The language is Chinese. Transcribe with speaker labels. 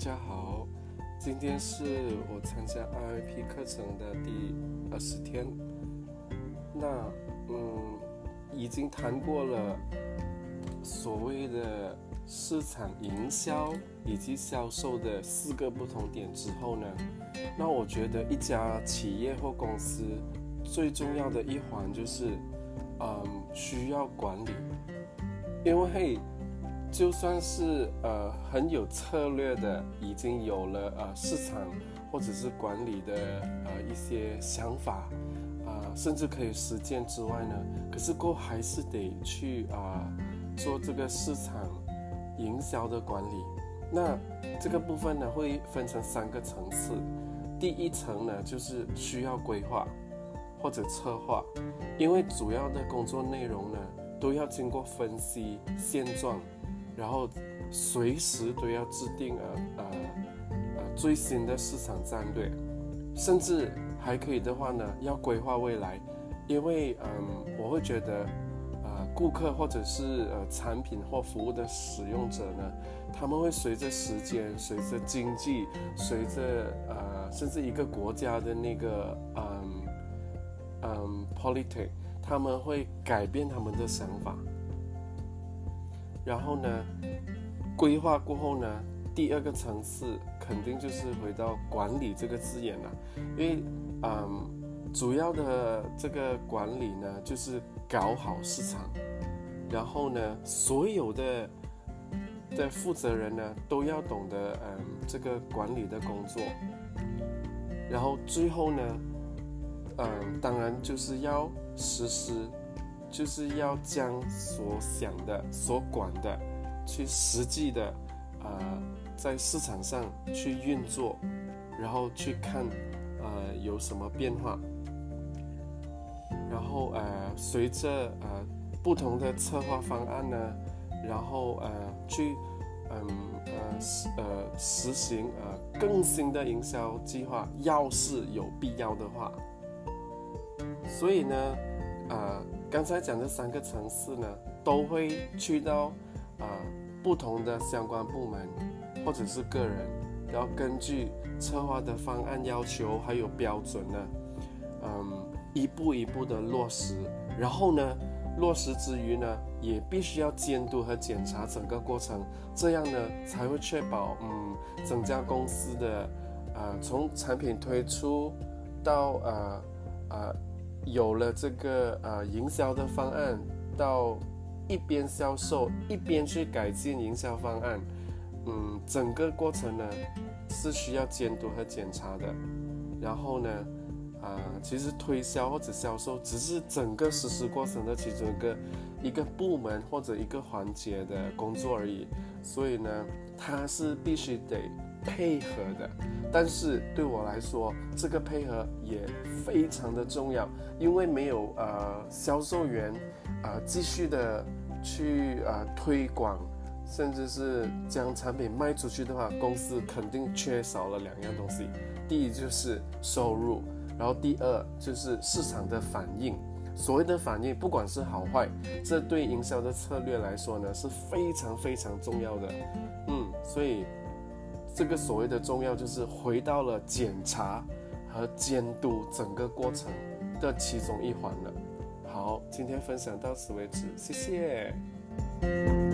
Speaker 1: 大家好，今天是我参加 RIP 课程的第二十天。那嗯，已经谈过了所谓的市场营销以及销售的四个不同点之后呢，那我觉得一家企业或公司最重要的一环就是，嗯，需要管理，因为。就算是呃很有策略的，已经有了呃市场或者是管理的呃一些想法啊，甚至可以实践之外呢，可是过还是得去啊做这个市场营销的管理。那这个部分呢会分成三个层次，第一层呢就是需要规划或者策划，因为主要的工作内容呢都要经过分析现状。然后随时都要制定呃呃呃最新的市场战略，甚至还可以的话呢，要规划未来，因为嗯，我会觉得，呃，顾客或者是呃产品或服务的使用者呢，他们会随着时间、随着经济、随着呃甚至一个国家的那个嗯嗯 politic，他们会改变他们的想法。然后呢，规划过后呢，第二个层次肯定就是回到管理这个字眼了，因为嗯，主要的这个管理呢，就是搞好市场，然后呢，所有的的负责人呢，都要懂得嗯这个管理的工作，然后最后呢，嗯，当然就是要实施。就是要将所想的、所管的，去实际的，呃，在市场上去运作，然后去看，呃，有什么变化，然后呃，随着呃不同的策划方案呢，然后呃去，嗯呃实呃实行呃更新的营销计划，要是有必要的话，所以呢，呃。刚才讲的三个层次呢，都会去到啊不同的相关部门或者是个人，然后根据策划的方案要求还有标准呢，嗯，一步一步的落实。然后呢，落实之余呢，也必须要监督和检查整个过程，这样呢才会确保嗯整家公司的啊从产品推出到呃呃。有了这个呃营销的方案，到一边销售一边去改进营销方案，嗯，整个过程呢是需要监督和检查的。然后呢，啊，其实推销或者销售只是整个实施过程的其中一个一个部门或者一个环节的工作而已。所以呢，它是必须得。配合的，但是对我来说，这个配合也非常的重要，因为没有呃销售员，呃继续的去呃推广，甚至是将产品卖出去的话，公司肯定缺少了两样东西，第一就是收入，然后第二就是市场的反应。所谓的反应，不管是好坏，这对营销的策略来说呢是非常非常重要的。嗯，所以。这个所谓的重要，就是回到了检查和监督整个过程的其中一环了。好，今天分享到此为止，谢谢。